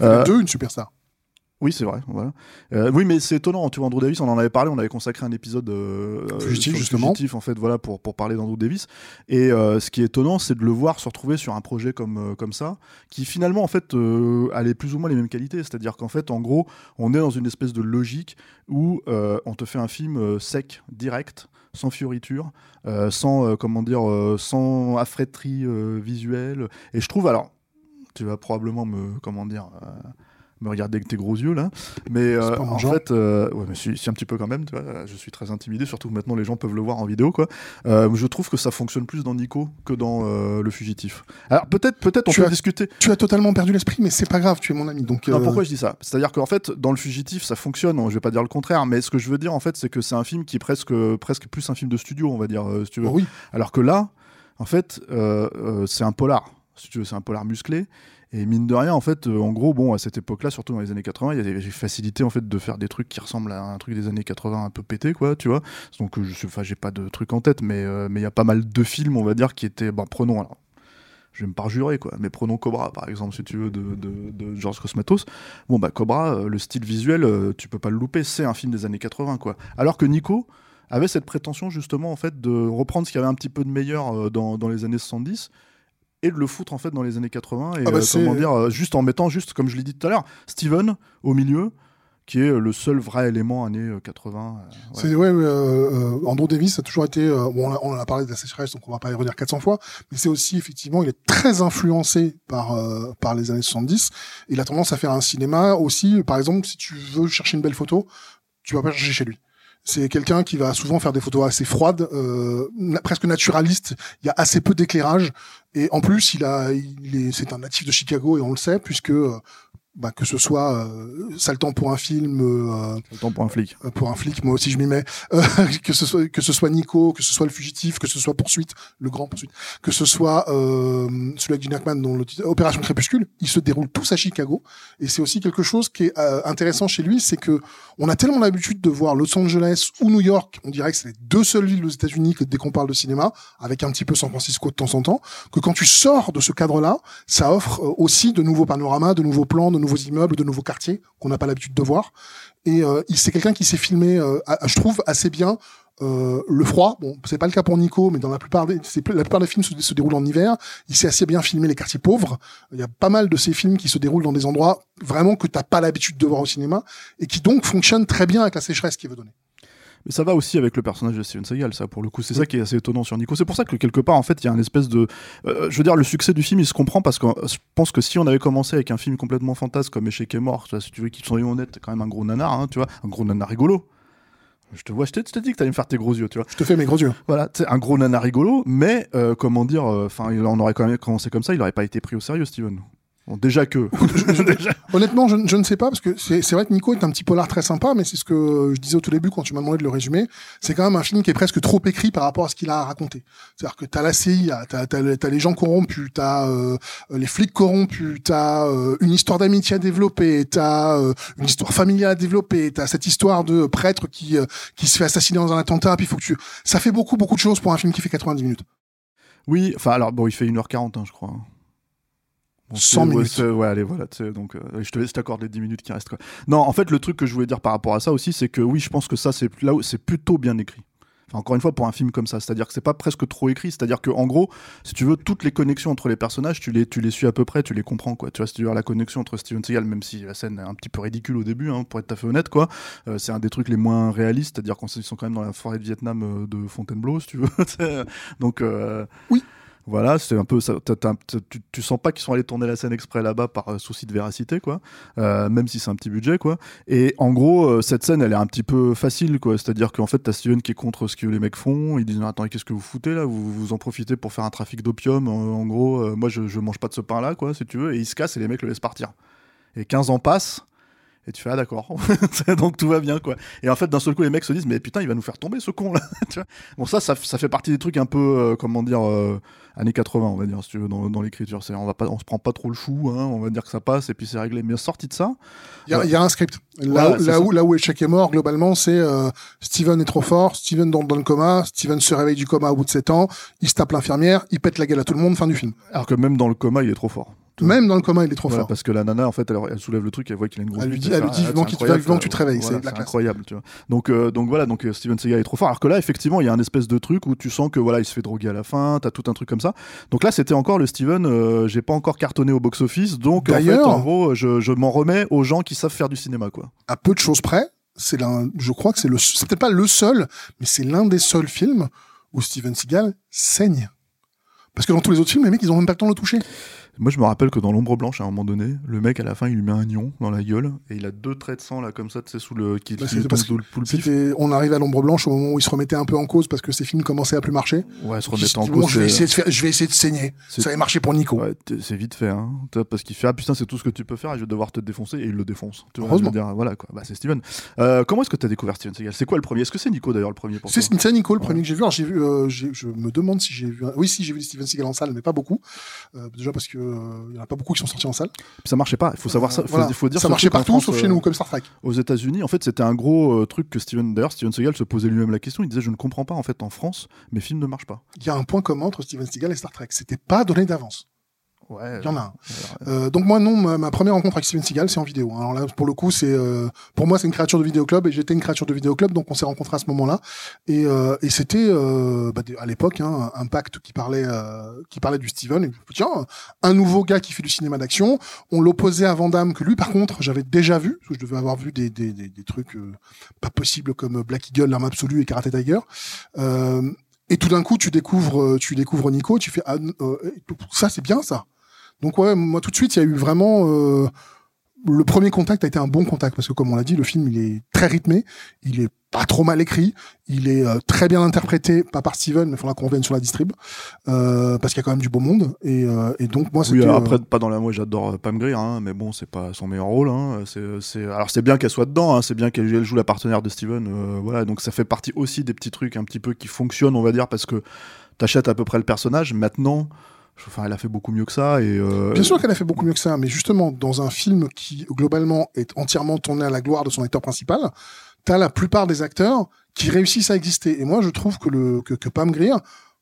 [SPEAKER 2] Euh,
[SPEAKER 3] deux, une superstar.
[SPEAKER 2] Oui, c'est vrai. Voilà. Euh, oui, mais c'est étonnant. Tu vois, Andrew Davis, on en avait parlé. On avait consacré un épisode euh,
[SPEAKER 3] Fugitif,
[SPEAKER 2] sur
[SPEAKER 3] justement.
[SPEAKER 2] Fugitif, en fait, voilà, pour, pour parler d'Andrew Davis. Et euh, ce qui est étonnant, c'est de le voir se retrouver sur un projet comme, euh, comme ça, qui finalement, en fait, euh, allait plus ou moins les mêmes qualités. C'est-à-dire qu'en fait, en gros, on est dans une espèce de logique où euh, on te fait un film euh, sec, direct, sans fioriture, euh, sans, euh, comment dire, euh, sans affréterie euh, visuelle. Et je trouve, alors, tu vas probablement me, comment dire, euh, me regarder avec tes gros yeux là, mais euh, en
[SPEAKER 3] genre.
[SPEAKER 2] fait, euh, ouais, mais si, si un petit peu quand même, tu vois, je suis très intimidé, surtout que maintenant les gens peuvent le voir en vidéo, quoi. Euh, je trouve que ça fonctionne plus dans Nico que dans euh, le fugitif. Alors peut-être, peut-être on
[SPEAKER 3] Tu
[SPEAKER 2] peut
[SPEAKER 3] as-
[SPEAKER 2] discuter.
[SPEAKER 3] Tu as totalement perdu l'esprit, mais c'est pas grave, tu es mon ami. Donc,
[SPEAKER 2] Non, pourquoi je dis ça? C'est-à-dire qu'en fait, dans le fugitif, ça fonctionne. Je vais pas dire le contraire, mais ce que je veux dire, en fait, c'est que c'est un film qui est presque, presque plus un film de studio, on va dire, si tu veux.
[SPEAKER 3] oui,
[SPEAKER 2] Alors que là, en fait, c'est un polar. Si tu veux, c'est un polar musclé. Et mine de rien, en fait, euh, en gros, bon, à cette époque-là, surtout dans les années 80, il y avait des facilités en fait de faire des trucs qui ressemblent à un truc des années 80 un peu pété, quoi, tu vois. Donc, euh, je enfin, j'ai pas de truc en tête, mais euh, mais il y a pas mal de films, on va dire, qui étaient, bon, prenons alors. Je vais me parjurer, quoi. Mais prenons Cobra, par exemple, si tu veux, de, de, de George Cosmatos. Bon, bah, Cobra, le style visuel, tu peux pas le louper, c'est un film des années 80, quoi. Alors que Nico avait cette prétention, justement, en fait, de reprendre ce qu'il y avait un petit peu de meilleur dans, dans les années 70 et de le foutre, en fait, dans les années 80. Et
[SPEAKER 3] Ah bah,
[SPEAKER 2] euh, comment dire, euh, juste en mettant, juste comme je l'ai dit tout à l'heure, Steven au milieu, qui est le seul vrai élément années euh, 80. euh, ouais.
[SPEAKER 3] c'est ouais, ouais, euh, euh, Andrew Davis a toujours été. euh, bon, on, en a parlé de la sécheresse, donc on va pas y revenir 400 fois. Mais c'est aussi effectivement, il est très influencé par euh, par les années 70. Il a tendance à faire un cinéma aussi. Par exemple, si tu veux chercher une belle photo, tu vas pas chercher chez lui. C'est quelqu'un qui va souvent faire des photos assez froides, euh, presque naturalistes. Il y a assez peu d'éclairage et en plus, il a, est, c'est un natif de Chicago et on le sait puisque euh, bah, que ce soit euh, Sale temps pour un film, euh,
[SPEAKER 2] Le temps pour un flic.
[SPEAKER 3] euh, pour un flic, moi aussi je m'y mets, Euh, que ce soit que ce soit Nico, que ce soit le fugitif, que ce soit poursuite, le grand poursuite, que ce soit euh, celui avec Gene Hackman dont le titre- Opération Crépuscule, ils se déroulent tous à Chicago et c'est aussi quelque chose qui est euh, intéressant chez lui, c'est que on a tellement l'habitude de voir Los Angeles ou New York, on dirait que c'est les deux seules villes aux États-Unis que dès qu'on parle de cinéma, avec un petit peu San Francisco de temps en temps, que quand tu sors de ce cadre-là, ça offre aussi de nouveaux panoramas, de nouveaux plans, de nouveaux immeubles, de nouveaux quartiers qu'on n'a pas l'habitude de voir. Et euh, c'est quelqu'un qui s'est filmé, euh, je trouve, assez bien euh, le froid. Bon, c'est pas le cas pour Nico, mais dans la plupart des, films se, déroulent en hiver. Il sait assez bien filmer les quartiers pauvres. Il y a pas mal de ces films qui se déroulent dans des endroits vraiment que t'as pas l'habitude de voir au cinéma et qui donc fonctionnent très bien avec la sécheresse qu'il veut donner.
[SPEAKER 2] Mais ça va aussi avec le personnage de Steven Seagal, ça, pour le coup. C'est ça qui est assez étonnant sur Nico. C'est pour ça que quelque part, en fait, il y a un espèce de. euh, je veux dire, le succès du film, il se comprend parce que euh, je pense que si on avait commencé avec un film complètement fantasque comme Échec est mort, tu vois, si tu veux qu'ils soyons honnêtes, c'est quand même un gros nanar, hein, tu vois, un gros nanar rigolo. Je te vois, je t'ai dit que t'allais me faire tes gros yeux, tu vois.
[SPEAKER 3] Je te fais mes gros yeux.
[SPEAKER 2] Voilà, c'est un gros nanar rigolo, mais euh, comment dire, enfin, on aurait quand même commencé comme ça, il aurait pas été pris au sérieux, Steven. Bon, déjà que. déjà.
[SPEAKER 3] Honnêtement, je, je ne sais pas parce que c'est vrai que Nico est un petit polar très sympa, mais c'est ce que je disais au tout début quand tu m'as demandé de le résumer. C'est quand même un film qui est presque trop écrit par rapport à ce qu'il a à raconter. C'est-à-dire que t'as la CIA, t'as t'as les gens corrompus, t'as euh, les flics corrompus, t'as euh, une histoire d'amitié à développer, t'as euh, une histoire familiale à développer, t'as cette histoire de prêtre qui euh, qui se fait assassiner dans un attentat, puis il faut que tu. Ça fait beaucoup beaucoup de choses pour un film qui fait 90 minutes.
[SPEAKER 2] Oui, enfin, alors, bon, il fait 1h40, hein, je crois. Bon,
[SPEAKER 3] 100
[SPEAKER 2] c'est- ouais,
[SPEAKER 3] minutes.
[SPEAKER 2] Ouais, allez, voilà. tu sais, Donc, euh, je te- je t'accorde les 10 minutes qui restent. Quoi. Non, en fait, le truc que je voulais dire par rapport à ça aussi, c'est que oui, je pense que ça, c'est là où c'est plutôt bien écrit. Enfin, encore une fois, pour un film comme ça, c'est-à-dire que c'est pas presque trop écrit, c'est-à-dire que en gros, si tu veux, toutes les connexions entre les personnages, tu les, tu les suis à peu près, tu les comprends, quoi. Tu vois, si tu veux la connexion entre Steven Seagal, même si la scène est un petit peu ridicule au début, hein, pour être tout à fait honnête, quoi, euh, c'est un des trucs les moins réalistes, c'est-à-dire qu'ils sont quand même dans la forêt de Vietnam euh, de Fontainebleau, si tu veux. Donc, euh,
[SPEAKER 3] Oui.
[SPEAKER 2] Voilà, c'est un peu tu, tu sens pas qu'ils sont allés tourner la scène exprès là-bas par euh, souci de véracité, quoi. Euh, même si c'est un petit budget, quoi. Et en gros, euh, cette scène, elle est un petit peu facile, quoi. C'est-à-dire qu'en fait, t'as Steven qui est contre ce que les mecs font. Ils disent Attends, qu'est-ce que vous foutez là? Vous, vous en profitez pour faire un trafic d'opium. En, gros, moi, je, je mange pas de ce pain-là, quoi, si tu veux. Et ils se cassent et les mecs le laissent partir. Et 15 ans passent. Et tu fais, ah d'accord, donc tout va bien, quoi. Et en fait, d'un seul coup, les mecs se disent, mais putain, il va nous faire tomber ce con, là. tu vois bon, ça, ça, ça fait partie des trucs un peu, euh, comment dire, euh, années 80, on va dire, si tu veux, dans, dans l'écriture. C'est, on va pas, on se prend pas trop le chou, hein, on va dire que ça passe, et puis c'est réglé. Mais sorti de ça,
[SPEAKER 3] Il y, a- y un script. Là, où, là, où, là où échec est mort, globalement, c'est euh, Steven est trop fort, Steven dans, dans le coma, Steven se réveille du coma au bout de 7 ans, il se tape l'infirmière, il pète la gueule à tout le monde, fin du film.
[SPEAKER 2] alors que même dans le coma, il est trop fort.
[SPEAKER 3] Même dans le coma, il est trop
[SPEAKER 2] Voilà,
[SPEAKER 3] fort.
[SPEAKER 2] parce que la nana, en fait, elle, elle soulève le truc, elle voit qu'il a une grosse
[SPEAKER 3] Elle lui dit- elle lui dit
[SPEAKER 2] ah,
[SPEAKER 3] vivement vivement que tu te réveilles,
[SPEAKER 2] voilà,
[SPEAKER 3] c'est
[SPEAKER 2] incroyable, tu vois. Donc, euh, donc voilà, donc euh, Steven Seagal est trop fort. Alors que là, effectivement, il y a un espèce de truc où tu sens que voilà, il se fait droguer à la fin, t'as tout un truc comme ça. Donc là, c'était encore le Steven, euh, j'ai pas encore cartonné au box-office, donc en fait,
[SPEAKER 3] D'ailleurs-
[SPEAKER 2] en gros, je, je m'en remets aux gens qui savent faire du cinéma, quoi.
[SPEAKER 3] À peu de choses près, c'est je crois que c'est le, c'est peut-être pas le seul, mais c'est l'un des seuls films où Steven Seagal saigne. Parce que dans tous les autres films, les mecs, ils ont même pas le temps de le toucher.
[SPEAKER 2] Moi, je me rappelle que dans l'ombre blanche, à un moment donné, le mec, à la fin, il lui met un nion dans la gueule et il a deux traits de sang, là, comme ça, tu sais, sous le. qui,
[SPEAKER 3] Bah,
[SPEAKER 2] tombe sous le, le pif.
[SPEAKER 3] On arrive à l'ombre blanche au moment où il se remettait un peu en cause parce que ses films commençaient à plus marcher.
[SPEAKER 2] Ouais, se
[SPEAKER 3] Il se
[SPEAKER 2] remettre en
[SPEAKER 3] bon,
[SPEAKER 2] cause.
[SPEAKER 3] je vais
[SPEAKER 2] c'est-
[SPEAKER 3] essayer de faire, je vais essayer de saigner. Ça avait marché pour Nico.
[SPEAKER 2] Ouais, c'est vite fait, hein. Tu parce qu'il fait ah putain c'est tout ce que tu peux faire et je vais devoir te défoncer et il le défonce. Tu vois,
[SPEAKER 3] Heureusement.
[SPEAKER 2] dire, voilà quoi. Bah c'est Steven. Euh, comment est-ce que t'as découvert Steven Seagal? C'est quoi le premier? Est-ce que c'est Nico d'ailleurs le premier pour
[SPEAKER 3] C'est Nico le premier que j'ai vu. Alors, j'ai vu, euh, je me demande si j'ai vu. Oui, si j'ai vu Steven Seagal en salle, mais pas beaucoup. Euh, déjà parce que euh, il y en a pas beaucoup qui sont sortis en salle.
[SPEAKER 2] Ça marchait pas. Il faut savoir ça.
[SPEAKER 3] Euh,
[SPEAKER 2] Faut,
[SPEAKER 3] voilà.
[SPEAKER 2] faut dire
[SPEAKER 3] ça marchait partout,
[SPEAKER 2] France,
[SPEAKER 3] sauf chez
[SPEAKER 2] euh,
[SPEAKER 3] nous, comme Star Trek.
[SPEAKER 2] Aux États-Unis, en fait, c'était un gros euh, truc que Steven. D'ailleurs, Steven Seagal se posait lui-même la question. Il disait je ne comprends pas en fait en France, mes films ne marchent pas.
[SPEAKER 3] Il y a un point commun entre Steven Seagal et Star Trek. C'était pas donné d'avance.
[SPEAKER 2] Ouais.
[SPEAKER 3] Il y en a un. Euh, donc moi non, ma, ma première rencontre avec Steven Seagal, c'est en vidéo. Alors là, pour le coup, c'est euh, pour moi c'est une créature de vidéoclub et j'étais une créature de vidéoclub, donc on s'est rencontrés à ce moment-là. Et, euh, et c'était euh, bah, à l'époque hein, Impact qui parlait euh, qui parlait du Steven. Et, tiens, un nouveau gars qui fait du cinéma d'action. On l'opposait à Van Damme que lui par contre j'avais déjà vu, parce que je devais avoir vu des des, des, des trucs euh, pas possibles comme Black Eagle, l'arme absolue et Karate Tiger. Euh, et tout d'un coup, tu découvres, tu découvres Nico, tu fais ah, euh, ça, c'est bien ça. Donc ouais, moi tout de suite, il y a eu vraiment euh, le premier contact a été un bon contact parce que comme on l'a dit, le film il est très rythmé, il est pas trop mal écrit, il est euh, très bien interprété, pas par Steven, mais il faudra qu'on revienne sur la distrib euh, parce qu'il y a quand même du beau monde et, et donc moi
[SPEAKER 2] Oui,
[SPEAKER 3] c'était euh,
[SPEAKER 2] après, pas dans la. Moi, j'adore Pam Grier, hein, mais bon, c'est pas son meilleur rôle. Hein. C'est. Alors, c'est bien qu'elle soit dedans, hein, c'est bien qu'elle elle joue la partenaire de Steven. voilà, donc ça fait partie aussi des petits trucs un petit peu qui fonctionnent, on va dire, parce que t'achètes à peu près le personnage. Maintenant, enfin, elle a fait beaucoup mieux que ça. Et, euh,
[SPEAKER 3] Bien sûr qu'elle a fait beaucoup mieux que ça, mais justement, dans un film qui, globalement, est entièrement tourné à la gloire de son acteur principal, t'as la plupart des acteurs qui réussissent à exister. Et moi, je trouve que, le, que, que Pam Grier,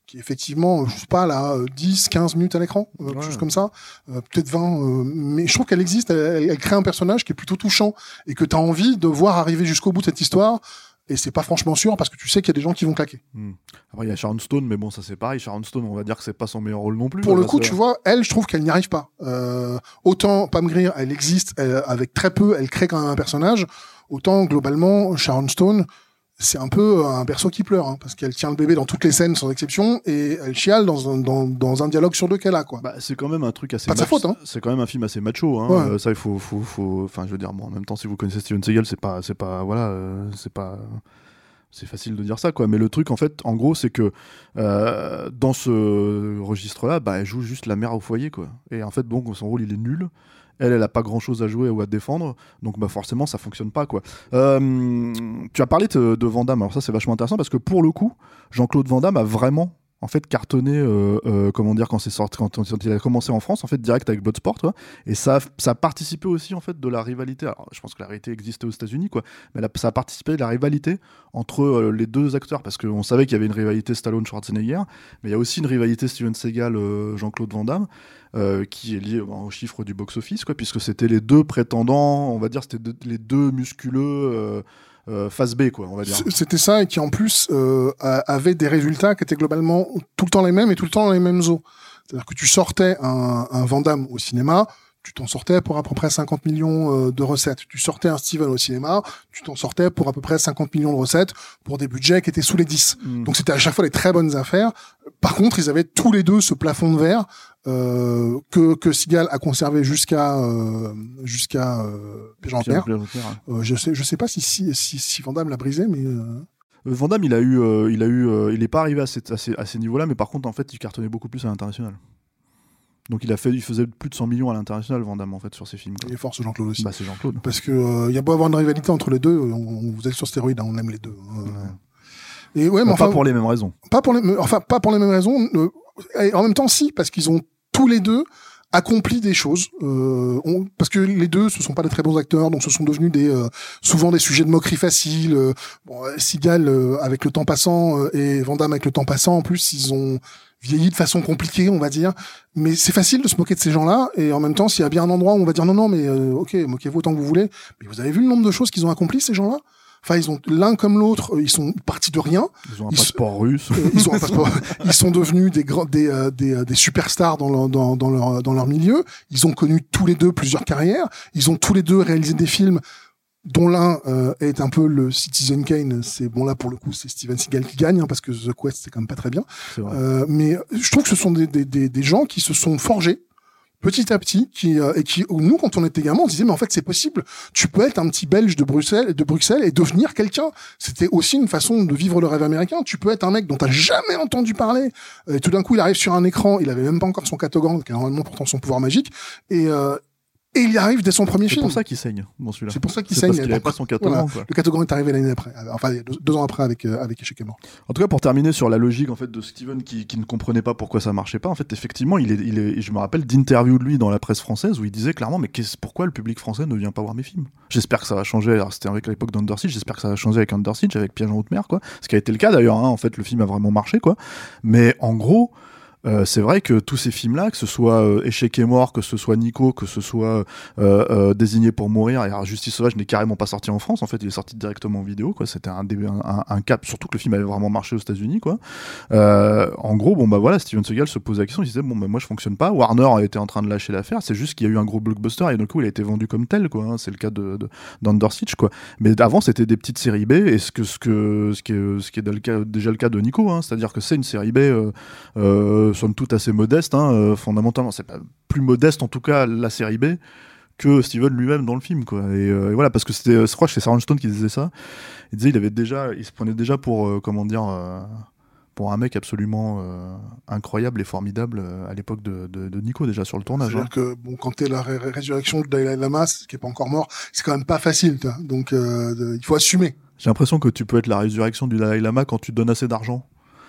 [SPEAKER 3] qui effectivement, je sais pas, là, euh, 10, 15 minutes à l'écran, euh, quelque
[SPEAKER 2] Ouais.
[SPEAKER 3] chose comme ça, euh, peut-être 20, euh, mais je trouve qu'elle existe, elle, elle- crée un personnage qui est plutôt touchant et que t'as envie de voir arriver jusqu'au bout de cette histoire. Et c'est pas franchement sûr parce que tu sais qu'il y a des gens qui vont claquer.
[SPEAKER 2] hmm. Après, il y a Sharon Stone, mais bon, ça c'est pareil. Sharon Stone, on va dire que c'est pas son meilleur rôle non plus.
[SPEAKER 3] Pour le coup, tu vois, elle, je trouve qu'elle n'y arrive pas. Euh, autant Pam Grier, elle existe elle- avec très peu, elle crée quand même un personnage. Autant globalement, Sharon Stone, c'est un peu un perso qui pleure, hein, parce qu'elle tient le bébé dans toutes les scènes sans exception et elle chiale dans un, dans, dans un dialogue sur deux qu'elle a, quoi.
[SPEAKER 2] Bah, c'est quand même un truc assez.
[SPEAKER 3] Pas de sa faute, hein.
[SPEAKER 2] C'est quand même un film assez macho. Hein.
[SPEAKER 3] Ouais.
[SPEAKER 2] Euh, ça, il faut, faut, faut. Enfin, je veux dire, bon, en même temps, si vous connaissez Steven Seagal, c'est pas, c'est pas, voilà, euh, c'est pas. C'est facile de dire ça, quoi. Mais le truc, en fait, en gros, c'est que euh, dans ce registre-là, bah, elle joue juste la mère au foyer, quoi. Et en fait, donc, son rôle, il est nul. Elle, elle a pas grand-chose à jouer ou à défendre, donc bah forcément, ça fonctionne pas, quoi. Euh, tu as parlé de, de Van alors ça, c'est vachement intéressant parce que pour le coup, Jean-Claude Van Damme a vraiment en fait cartonné euh, euh, comment dire quand c'est sorti quand, il a commencé en France en fait direct avec Bloodsport quoi. et ça ça a participé aussi en fait de la rivalité alors je pense que la rivalité existait aux États-Unis quoi mais ça a participé de la rivalité entre euh, les deux acteurs parce qu'on savait qu'il y avait une rivalité Stallone Schwarzenegger mais il y a aussi une rivalité Steven Seagal Jean-Claude Van Damme qui est liée euh, au chiffre du box-office quoi puisque c'était les deux prétendants on va dire c'était les deux musculeux euh, phase B, quoi, on va dire.
[SPEAKER 3] C'était ça et qui en plus euh, avait des résultats qui étaient globalement tout le temps les mêmes et tout le temps dans les mêmes eaux. C'est-à-dire que tu sortais un, un Van Damme au cinéma, tu t'en sortais pour à peu près 50 millions euh, de recettes. Tu sortais un Steven au cinéma, tu t'en sortais pour à peu près 50 millions de recettes pour des budgets qui étaient sous les 10.
[SPEAKER 2] Mm.
[SPEAKER 3] Donc c'était à chaque fois des très bonnes affaires. Par contre, ils avaient tous les deux ce plafond de verre euh, que que Seagal a conservé jusqu'à euh, jusqu'à euh, Jean
[SPEAKER 2] Pierre-
[SPEAKER 3] je sais je sais pas si si si, si Van Damme l'a brisé, mais
[SPEAKER 2] Van Damme, il a eu, il a eu, il est pas arrivé à, ces- à ces, à ces niveaux-là, mais par contre, en fait, il cartonnait beaucoup plus à l'international. Donc, il a fait, il faisait plus de 100 millions à l'international, Van Damme, en fait, sur ses films. quoi.
[SPEAKER 3] il est fort ce Jean-Claude aussi.
[SPEAKER 2] Bah, c'est Jean-Claude.
[SPEAKER 3] Parce que euh, il y a beau avoir une rivalité entre les deux, on, on- vous êtes sur stéroïdes, hein, on aime les deux. euh. Et ouais, mais
[SPEAKER 2] Bah,
[SPEAKER 3] enfin,
[SPEAKER 2] pas pour les mêmes raisons.
[SPEAKER 3] pas pour les, enfin pas pour les mêmes raisons. euh, et en même temps, si, parce qu'ils ont tous les deux accompli des choses. Euh, on- parce que les deux, ce sont pas des très bons acteurs, donc ce sont devenus des euh, souvent des sujets de moquerie facile. Euh, bon, euh, Seagal euh, avec le temps passant euh, et Van Damme avec le temps passant. En plus, ils ont vieilli de façon compliquée, on va dire. Mais c'est facile de se moquer de ces gens-là. Et en même temps, s'il y a bien un endroit où on va dire non, non, mais euh, ok, moquez-vous autant que vous voulez. Mais vous avez vu le nombre de choses qu'ils ont accomplies, ces gens-là? Enfin, ils ont l'un comme l'autre, euh, ils sont partis de rien.
[SPEAKER 2] Ils ont un
[SPEAKER 3] Ils
[SPEAKER 2] passeport russe.
[SPEAKER 3] Euh, ils ont un passeport. ils sont devenus des grands, des, euh, des, euh, des superstars dans leur, dans, dans leur, dans leur milieu. Ils ont connu tous les deux plusieurs carrières. Ils ont tous les deux réalisé des films dont l'un euh, est un peu le Citizen Kane. C'est bon là pour le coup, c'est Steven Seagal qui gagne hein, parce que The Quest c'est quand même pas très bien. Euh, mais je trouve que ce sont des, des, des, des gens qui se sont forgés petit à petit, qui euh, et qui nous quand on était gamin, on disait mais en fait c'est possible. Tu peux être un petit Belge de Bruxelles, de Bruxelles et devenir quelqu'un. C'était aussi une façon de vivre le rêve américain. Tu peux être un mec dont t'as jamais entendu parler. Et tout d'un coup, il arrive sur un écran. Il avait même pas encore son catogan, qui est normalement pourtant son pouvoir magique. Et euh, et il y arrive dès son premier
[SPEAKER 2] C'est
[SPEAKER 3] film.
[SPEAKER 2] pour ça qu'il saigne, dans celui-là.
[SPEAKER 3] C'est pour ça qu'il
[SPEAKER 2] C'est
[SPEAKER 3] saigne.
[SPEAKER 2] parce qu'il avait
[SPEAKER 3] Donc,
[SPEAKER 2] pas son catogan,
[SPEAKER 3] voilà.
[SPEAKER 2] quoi.
[SPEAKER 3] Le catogan est arrivé l'année après. Enfin, deux, deux ans après avec euh, avec Échec et mort.
[SPEAKER 2] En tout cas, pour terminer sur la logique en fait de Steven qui, qui ne comprenait pas pourquoi ça marchait pas, en fait, effectivement, il est, il est, je me rappelle d'interviews de lui dans la presse française où il disait clairement, mais pourquoi le public français ne vient pas voir mes films? J'espère que ça va changer. Alors, c'était avec l'époque d'Under Siege, j'espère que ça va changer avec Under Siege, avec Piège en haute mer, quoi. Ce qui a été le cas d'ailleurs. hein. En fait, le film a vraiment marché, quoi. Mais en gros. Euh, c'est vrai que tous ces films-là, que ce soit euh, Échec et mort, que ce soit Nico, que ce soit euh, euh, Désigné pour mourir, et Justice sauvage n'est carrément pas sorti en France. En fait, il est sorti directement en vidéo. C'était un, un, cap, surtout que le film avait vraiment marché aux États-Unis. Euh, en gros, bon bah voilà, Steven Seagal se posait la question. Il disait bon bah moi je fonctionne pas. Warner était en train de lâcher l'affaire. C'est juste qu'il y a eu un gros blockbuster et du coup il a été vendu comme tel. Hein. C'est le cas de, de quoi. Mais avant c'était des petites séries B et ce que ce que ce qui est déjà le cas de Nico. Hein. C'est-à-dire que c'est une série B somme toute assez modeste. Hein. Euh, fondamentalement, c'est pas plus modeste en tout cas la série B que Steven lui-même dans le film quoi et, euh, et voilà parce que c'était je crois que c'est Sharon Stone qui disait ça il disait il avait déjà il se prenait déjà pour euh, comment dire euh, pour un mec absolument euh, incroyable et formidable euh, à l'époque de, de, de Nico déjà sur le tournage hein.
[SPEAKER 3] C'est-à-dire que bon, quand t'es la ré- ré- résurrection de Dalai Lama, qui est pas encore mort, c'est quand même pas facile. Donc euh, de- il faut assumer.
[SPEAKER 2] j'ai l'impression que tu peux être la résurrection du Dalai Lama quand tu donnes assez d'argent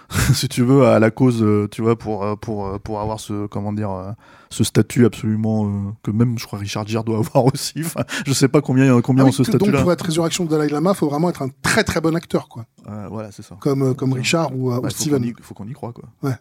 [SPEAKER 2] si tu veux à la cause euh, tu vois pour euh, pour euh, pour avoir ce comment dire ce statut absolument euh, que même je crois Richard Gere doit avoir aussi enfin je sais pas combien combien
[SPEAKER 3] Ah
[SPEAKER 2] ont
[SPEAKER 3] oui,
[SPEAKER 2] ce
[SPEAKER 3] que
[SPEAKER 2] statut
[SPEAKER 3] donc pour être résurrection de Dalai Lama, faut vraiment être un très très bon acteur, quoi.
[SPEAKER 2] voilà c'est ça
[SPEAKER 3] Comme comme Richard ou, Steven.
[SPEAKER 2] y- faut qu'on y croit quoi
[SPEAKER 3] Ouais.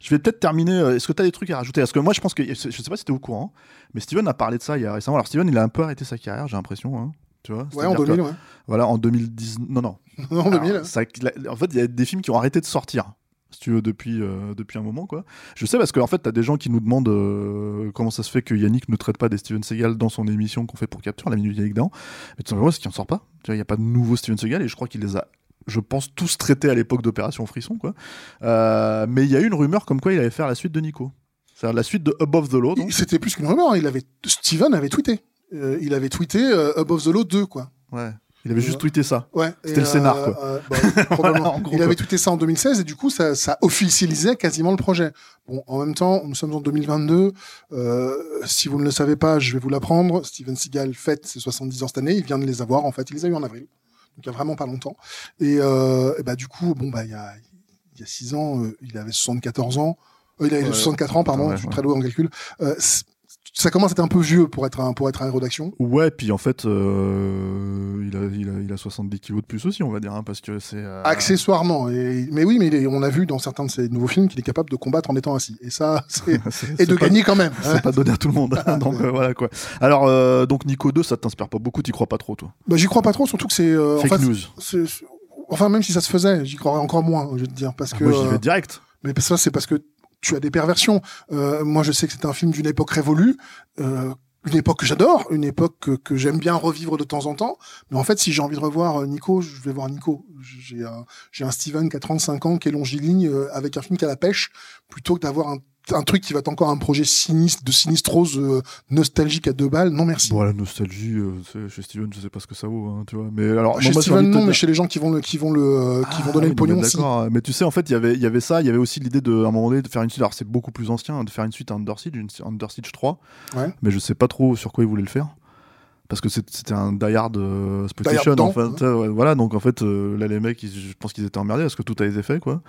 [SPEAKER 2] Je vais peut-être terminer. Est-ce que tu as des trucs à rajouter? Parce que moi, je pense que. Je sais pas si tu es au courant, mais Steven a parlé de ça il y a récemment. Alors, Steven, il a un peu arrêté sa carrière, j'ai l'impression. hein, tu vois
[SPEAKER 3] Ouais, en
[SPEAKER 2] C'est-à-dire que,
[SPEAKER 3] 2000, ouais.
[SPEAKER 2] Voilà, en 2010. Non, non.
[SPEAKER 3] Non, en 2000.
[SPEAKER 2] Alors, ça- la- en fait, il y a des films qui ont arrêté de sortir. Si tu veux, depuis, euh, depuis un moment, quoi. Je sais parce qu'en fait, t'as des gens qui nous demandent euh, comment ça se fait que Yannick ne traite pas des Steven Seagal dans son émission qu'on fait pour Capture, la minute Yannick Dan. Mais tout simplement, c'est qu'il en sort pas. Tu vois, il n'y a pas de nouveau Steven Seagal et je crois qu'il les a, je pense, tous traités à l'époque d'Opération Frisson, quoi. Euh, mais il y a eu une rumeur comme quoi il allait faire la suite de Nico. C'est-à-dire la suite de Above the Law.
[SPEAKER 3] C'était plus qu'une rumeur. hein. Il avait Steven avait tweeté. Euh, il avait tweeté euh, Above the Law 2, quoi.
[SPEAKER 2] Ouais. Il avait juste tweeté ça.
[SPEAKER 3] Ouais.
[SPEAKER 2] C'était le scénar, quoi.
[SPEAKER 3] euh, bah, probablement.
[SPEAKER 2] en gros,
[SPEAKER 3] il avait tweeté ça en 2016 et du coup, ça, ça officialisait quasiment le projet. Bon, en même temps, nous sommes en 2022. Euh, si vous ne le savez pas, je vais vous l'apprendre. Steven Seagal fête ses 70 ans cette année. Il vient de les avoir, en fait. Il les a eu en avril. Donc, il y a vraiment pas longtemps. Et, euh, et bah, du coup, bon, bah, il y a, il y a 6 ans, euh, il avait 74 ans. Euh, il avait
[SPEAKER 2] Ouais.
[SPEAKER 3] 64 ans, pardon.
[SPEAKER 2] Ouais,
[SPEAKER 3] je suis très lourd en calcul. Euh, ça commence à être un peu vieux pour être un, pour être un héros d'action.
[SPEAKER 2] Ouais, puis en fait, euh, il, a, il, a, il, a, 70 kilos de plus aussi, on va dire, hein, parce que c'est. Euh...
[SPEAKER 3] Accessoirement. Et, mais oui, mais est, on a vu dans certains de ses nouveaux films qu'il est capable de combattre en étant assis. Et ça, c'est. et de gagner quand même.
[SPEAKER 2] C'est pas donné à tout le monde. donc euh, voilà quoi. Alors, donc Nico 2, ça t'inspire pas beaucoup, t'y crois pas trop, toi?
[SPEAKER 3] Bah, j'y crois pas trop, surtout que c'est.
[SPEAKER 2] Fake
[SPEAKER 3] en fait,
[SPEAKER 2] news.
[SPEAKER 3] Enfin, même si ça se faisait, j'y croirais encore moins, je vais te dire. Parce que,
[SPEAKER 2] Moi, j'y vais direct.
[SPEAKER 3] Mais ça, c'est parce que tu as des perversions. Euh, moi, je sais que c'est un film d'une époque révolue, euh, une époque que j'adore, une époque que, que j'aime bien revivre de temps en temps. Mais en fait, si j'ai envie de revoir Nico, je vais voir Nico. J'ai un, j'ai un Steven qui a 35 ans, qui est longiligne, euh, avec un film qui a la pêche, plutôt que d'avoir un un truc qui va être encore un projet sinistre, de sinistrose euh, nostalgique à deux balles. Non, merci.
[SPEAKER 2] Bon, la nostalgie, euh, chez Steven, je sais pas ce que ça vaut, hein, tu vois. Mais alors,
[SPEAKER 3] chez
[SPEAKER 2] moi,
[SPEAKER 3] Steven, non, mais chez les gens qui vont le, qui vont le, qui
[SPEAKER 2] ah,
[SPEAKER 3] vont donner
[SPEAKER 2] oui,
[SPEAKER 3] le pognon.
[SPEAKER 2] Si. Mais tu sais, en fait, il y avait, il y avait ça. Il y avait aussi l'idée de, à un moment donné, de faire une suite. Alors, c'est beaucoup plus ancien, de faire une suite à Under Siege, une Under Siege 3.
[SPEAKER 3] Ouais.
[SPEAKER 2] Mais je sais pas trop sur quoi ils voulaient le faire parce que c'était un Die Hard euh, exploitation en fait
[SPEAKER 3] hein.
[SPEAKER 2] ouais, voilà donc en fait euh, là les mecs ils, je pense qu'ils étaient emmerdés parce que tout a été fait quoi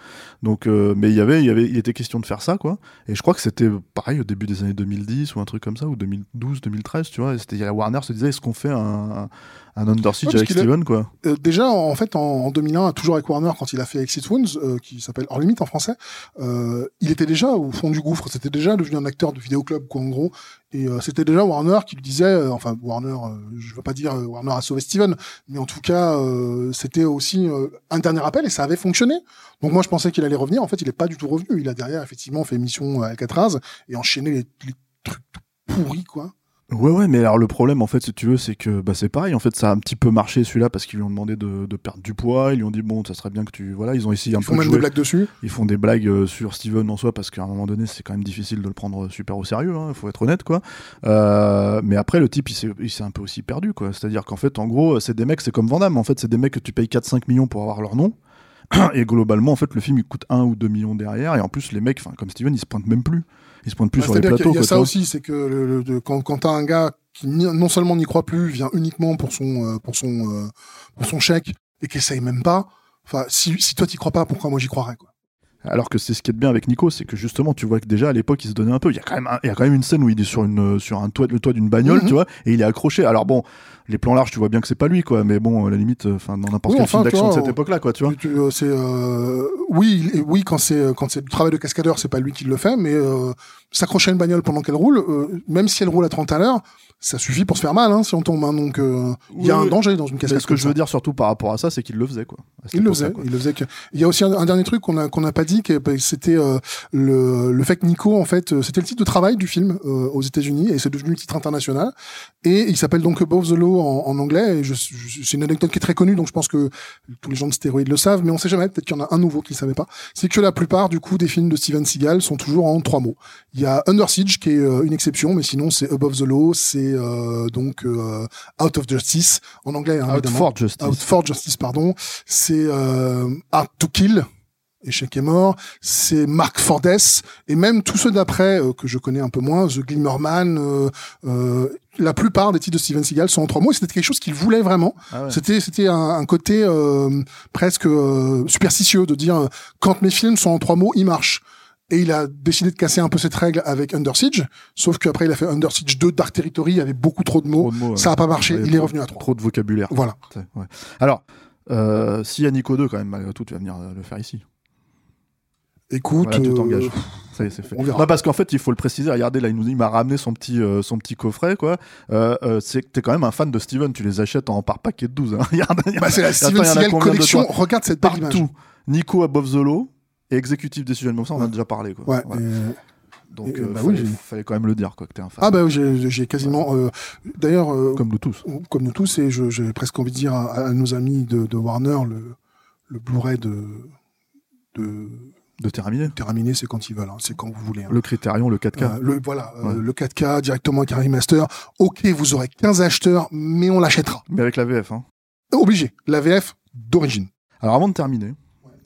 [SPEAKER 2] donc euh, mais il y avait il y avait il était question de faire ça quoi et je crois que c'était pareil au début des années 2010 ou un truc comme ça ou 2012 2013 tu vois c'était Warner se disait est-ce qu'on fait un, un Under Siege
[SPEAKER 3] Ouais,
[SPEAKER 2] avec Steven quoi?
[SPEAKER 3] Euh, déjà, en fait, en, en 2001, toujours avec Warner, quand il a fait Exit Wounds, euh, qui s'appelle Hors Limite en français, euh, il était déjà au fond du gouffre. C'était déjà devenu un acteur de vidéoclub, quoi, en gros. Et euh, c'était déjà Warner qui lui disait, euh, enfin Warner, euh, je veux pas dire Warner a sauvé Steven, mais en tout cas, c'était aussi un dernier appel et ça avait fonctionné. Donc moi, je pensais qu'il allait revenir. En fait, il est pas du tout revenu. Il a derrière effectivement fait émission à Alcatraz et enchaîné les, les trucs pourris, quoi.
[SPEAKER 2] Ouais, ouais, mais alors le problème, en fait, si tu veux, c'est que bah, c'est pareil. En fait, ça a un petit peu marché celui-là parce qu'ils lui ont demandé de, de, perdre du poids. Ils lui ont dit, bon, ça serait bien que tu. Voilà, ils ont essayé un
[SPEAKER 3] Ils
[SPEAKER 2] peu
[SPEAKER 3] font
[SPEAKER 2] de
[SPEAKER 3] même
[SPEAKER 2] jouer.
[SPEAKER 3] des blagues dessus.
[SPEAKER 2] Ils font des blagues euh, sur Steven en soi parce qu'à un moment donné, c'est quand même difficile de le prendre super au sérieux. Il faut être honnête, quoi. Euh, mais après, le type, il s'est il s'est un peu aussi perdu, quoi. C'est-à-dire qu'en fait, en gros, c'est des mecs, c'est comme Vandame. En fait, c'est des mecs que tu payes 4-5 millions pour avoir leur nom. Et globalement, en fait, le film, il coûte 1 ou 2 millions derrière. Et en plus, les mecs, enfin, comme Steven, ils se pointent même plus. Ils se pointent plus
[SPEAKER 3] Ouais,
[SPEAKER 2] sur les plateaux.
[SPEAKER 3] y a
[SPEAKER 2] quoi,
[SPEAKER 3] ça aussi, c'est que le, le- quand, quand t'as un gars qui non seulement n'y croit plus, vient uniquement pour son euh, pour son euh, pour son chèque et qui essaye même pas. Enfin, si, si toi t'y crois pas, pourquoi moi j'y croirais quoi?
[SPEAKER 2] Alors que c'est ce qui est bien avec Nico, c'est que justement, tu vois que déjà à l'époque, il se donnait un peu. Il y a quand même, un- il y a quand même une scène où il est sur une, sur un toit, le toit d'une bagnole,
[SPEAKER 3] Mhm.
[SPEAKER 2] tu vois, et il est accroché. Alors bon, les plans larges, tu vois bien que c'est pas lui, quoi. Mais bon, à la limite, euh, enfin, dans n'importe
[SPEAKER 3] Oui,
[SPEAKER 2] quel
[SPEAKER 3] enfin,
[SPEAKER 2] film d'action de cette époque-là, quoi, tu vois.
[SPEAKER 3] Euh, C'est euh, oui, oui quand c'est quand c'est du travail de cascadeur, c'est pas lui qui le fait, mais euh, s'accrocher à une bagnole pendant qu'elle roule, euh, même si elle roule à 30 à l'heure, ça suffit pour se faire mal hein, si on tombe. hein. donc il y a un danger dans une cascade.
[SPEAKER 2] ce que je veux dire surtout par rapport à ça, c'est qu'il le faisait, quoi.
[SPEAKER 3] Il le faisait,
[SPEAKER 2] quoi.
[SPEAKER 3] il le faisait. Que... Il y a aussi un, un dernier truc qu'on a qu'on n'a pas dit, bah, c'était euh, le, le fait que Nico, en fait, euh, c'était le titre de travail du film euh, aux États-Unis et c'est devenu le titre international. Et il s'appelle donc Above the Law en, en anglais. C'est une anecdote qui est très connue, donc je pense que tous les gens de stéroïdes le savent, mais on sait jamais. Peut-être qu'il y en a un nouveau qui ne savait pas. C'est que la plupart du coup des films de Steven Seagal sont toujours en trois mots. Il y a Under Siege qui est une exception, mais sinon c'est Above the Law, c'est donc Out of Justice en anglais. hein,
[SPEAKER 2] Out for Justice.
[SPEAKER 3] Out for Justice, pardon. C'est Art to Kill, Échec est mort. C'est Mark for Death. Et même tous ceux d'après, euh, que je connais un peu moins, The Glimmerman, euh, euh, la plupart des titres de Steven Seagal sont en trois mots. Et C'était quelque chose qu'il voulait vraiment.
[SPEAKER 2] Ah ouais.
[SPEAKER 3] C'était c'était un, un côté euh, presque euh, superstitieux de dire quand mes films sont en trois mots, ils marchent. Et il a décidé de casser un peu cette règle avec Under Siege, sauf qu'après il a fait Under Siege 2 Dark Territory, il y avait beaucoup trop de mots,
[SPEAKER 2] Trop de mots, ouais.
[SPEAKER 3] ça a pas marché, il est
[SPEAKER 2] trop-
[SPEAKER 3] revenu à 3.
[SPEAKER 2] Trop de vocabulaire.
[SPEAKER 3] Voilà.
[SPEAKER 2] Ouais. Alors, euh, s'il y a Nico 2, quand même, malgré tout, tu vas venir le faire ici.
[SPEAKER 3] Écoute,
[SPEAKER 2] Voilà, tu
[SPEAKER 3] euh,
[SPEAKER 2] t'engages. Ça y est, c'est fait.
[SPEAKER 3] on verra.
[SPEAKER 2] Non, parce qu'en fait, il faut le préciser. Regardez, là, il nous il m'a ramené son petit, euh, son petit coffret, quoi. Euh, euh, c'est que t'es quand même un fan de Steven. Tu les achètes en par paquet de 12. Hein. Regarde, il
[SPEAKER 3] bah, c'est la Steven
[SPEAKER 2] il
[SPEAKER 3] Seagal collection. Regarde cette belle image.
[SPEAKER 2] Partout. Nico Above the Law et Executive Decision. Comme ça, on en a déjà parlé, quoi.
[SPEAKER 3] Ouais.
[SPEAKER 2] Voilà. Donc, euh,
[SPEAKER 3] bah
[SPEAKER 2] fallait,
[SPEAKER 3] oui, j'ai-
[SPEAKER 2] fallait quand même le dire, quoi, que t'es un fan.
[SPEAKER 3] Ah bah oui, j'ai quasiment. euh, D'ailleurs, euh,
[SPEAKER 2] Comme nous tous.
[SPEAKER 3] comme nous tous, et je- j'ai presque envie de dire à, à nos amis de, de Warner, le, le Blu-ray de, de
[SPEAKER 2] De terminer.
[SPEAKER 3] terminer, c'est quand ils veulent, hein, c'est quand vous voulez. hein.
[SPEAKER 2] Le Critérion, le 4K.
[SPEAKER 3] Euh, le, voilà, euh, le 4K directement avec un remaster. Ok, vous aurez 15 acheteurs, mais on l'achètera.
[SPEAKER 2] Mais avec la VF, hein.
[SPEAKER 3] Obligé. La VF d'origine.
[SPEAKER 2] Alors avant de terminer,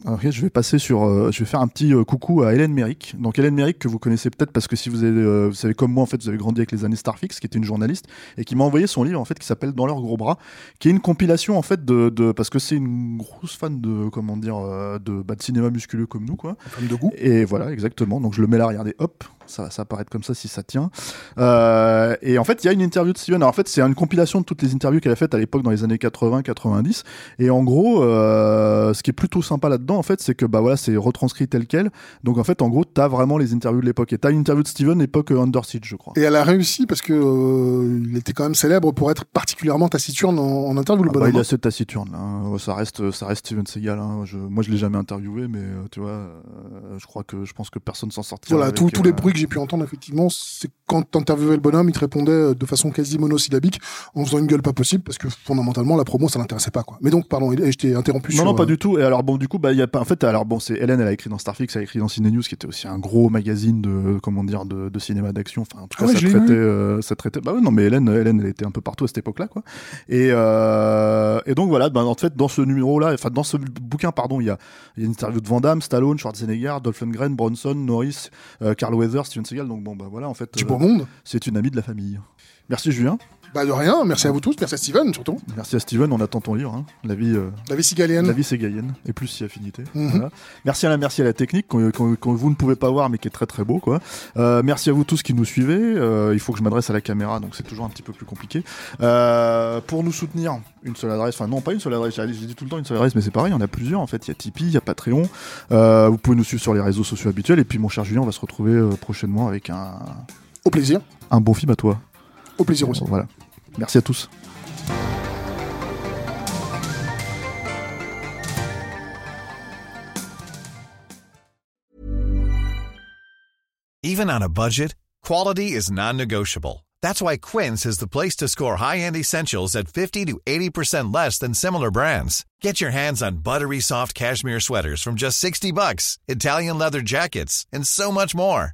[SPEAKER 2] alors, je vais passer sur, euh, je vais faire un petit euh, coucou à Hélène Méric. Donc Hélène Méric que vous connaissez peut-être parce que si vous avez, euh, vous savez comme moi en fait, vous avez grandi avec les années Starfix, qui était une journaliste et qui m'a envoyé son livre en fait qui s'appelle Dans leurs gros bras, qui est une compilation en fait de, de parce que c'est une grosse fan de comment dire de, bah, de cinéma musculeux comme nous quoi.
[SPEAKER 3] Femme de goût.
[SPEAKER 2] Et voilà exactement. Donc je le mets là, regardez, hop, Ça, ça va paraître comme ça si ça tient. Euh, et en fait, il y a une interview de Steven. Alors, en fait, c'est une compilation de toutes les interviews qu'elle a faites à l'époque dans les années 80-90. Et en gros, euh, ce qui est plutôt sympa là-dedans, en fait, c'est que bah voilà, c'est retranscrit tel quel. Donc en fait, en gros, t'as vraiment les interviews de l'époque. Et t'as une interview de Steven époque euh, Under Siege, je crois.
[SPEAKER 3] Et elle a réussi parce que euh, il était quand même célèbre pour être particulièrement taciturne en, en interview. Le
[SPEAKER 2] Ah bah, il est assez taciturne. hein. Ça reste, ça reste Steven Seagal. hein. Je, moi, je l'ai jamais interviewé, mais tu vois, je crois que je pense que personne s'en sortira.
[SPEAKER 3] Voilà,
[SPEAKER 2] avec,
[SPEAKER 3] tous- les
[SPEAKER 2] euh,
[SPEAKER 3] que j'ai pu entendre, effectivement, c'est quand t'interviewais le bonhomme, il te répondait euh, de façon quasi monosyllabique, en faisant une gueule pas possible, parce que fondamentalement, la promo, ça l'intéressait pas, quoi. Mais donc, pardon, je t'ai interrompu
[SPEAKER 2] Non,
[SPEAKER 3] sur...
[SPEAKER 2] non, pas
[SPEAKER 3] euh,
[SPEAKER 2] du tout. Et alors, bon, du coup, bah, il y a pas, en fait, alors, bon, c'est Hélène, elle a écrit dans Starfix, elle a écrit dans Cine News, qui était aussi un gros magazine de, comment dire, de, de cinéma d'action. Enfin, en tout
[SPEAKER 3] Ah
[SPEAKER 2] cas,
[SPEAKER 3] ouais,
[SPEAKER 2] ça traitait, euh, ça traitait, bah ouais, non, mais Hélène, Hélène, elle était un peu partout à cette époque-là, quoi. Et, euh, et donc, voilà, bah, en fait, dans ce numéro-là, enfin, dans ce bouquin, pardon, il y a, il y a une interview de Van Damme, Stallone, Schwarzenegger, Dolph Lundgren, Bronson, Norris, Carl Weathers, Steven Seagal. Donc, bon, bah, voilà, en fait,
[SPEAKER 3] Du
[SPEAKER 2] euh,
[SPEAKER 3] beau monde.
[SPEAKER 2] c'est une amie de la famille. Merci, Julien.
[SPEAKER 3] Bah, de rien, merci à vous tous, merci à Steven, surtout.
[SPEAKER 2] Merci à Steven, on attend ton livre, hein. La vie, euh,
[SPEAKER 3] La vie cigalienne.
[SPEAKER 2] la vie ségalienne et plus si affinité.
[SPEAKER 3] Mhm.
[SPEAKER 2] Voilà. Merci à la merci à la technique qu'on vous ne pouvez pas voir mais qui est très très beau quoi. Euh, merci à vous tous qui nous suivez. Euh, il faut que je m'adresse à la caméra donc c'est toujours un petit peu plus compliqué. Euh, pour nous soutenir, une seule adresse. Enfin non pas une seule adresse. J'ai dit tout le temps une seule adresse mais c'est pareil. Il y en a plusieurs en fait. Il y a Tipeee, il y a Patreon. Vous pouvez nous suivre sur les réseaux sociaux habituels et puis mon cher Julien on va se retrouver prochainement avec un
[SPEAKER 3] Au plaisir.
[SPEAKER 2] un bon film à toi.
[SPEAKER 3] Au plaisir aussi.
[SPEAKER 2] Voilà. Merci à tous.
[SPEAKER 4] Even on a budget, quality is non-negotiable. That's why Quince is the place to score high-end essentials at 50 to 80% less than similar brands. Get your hands on buttery soft cashmere sweaters from just 60 bucks, Italian leather jackets, and so much more.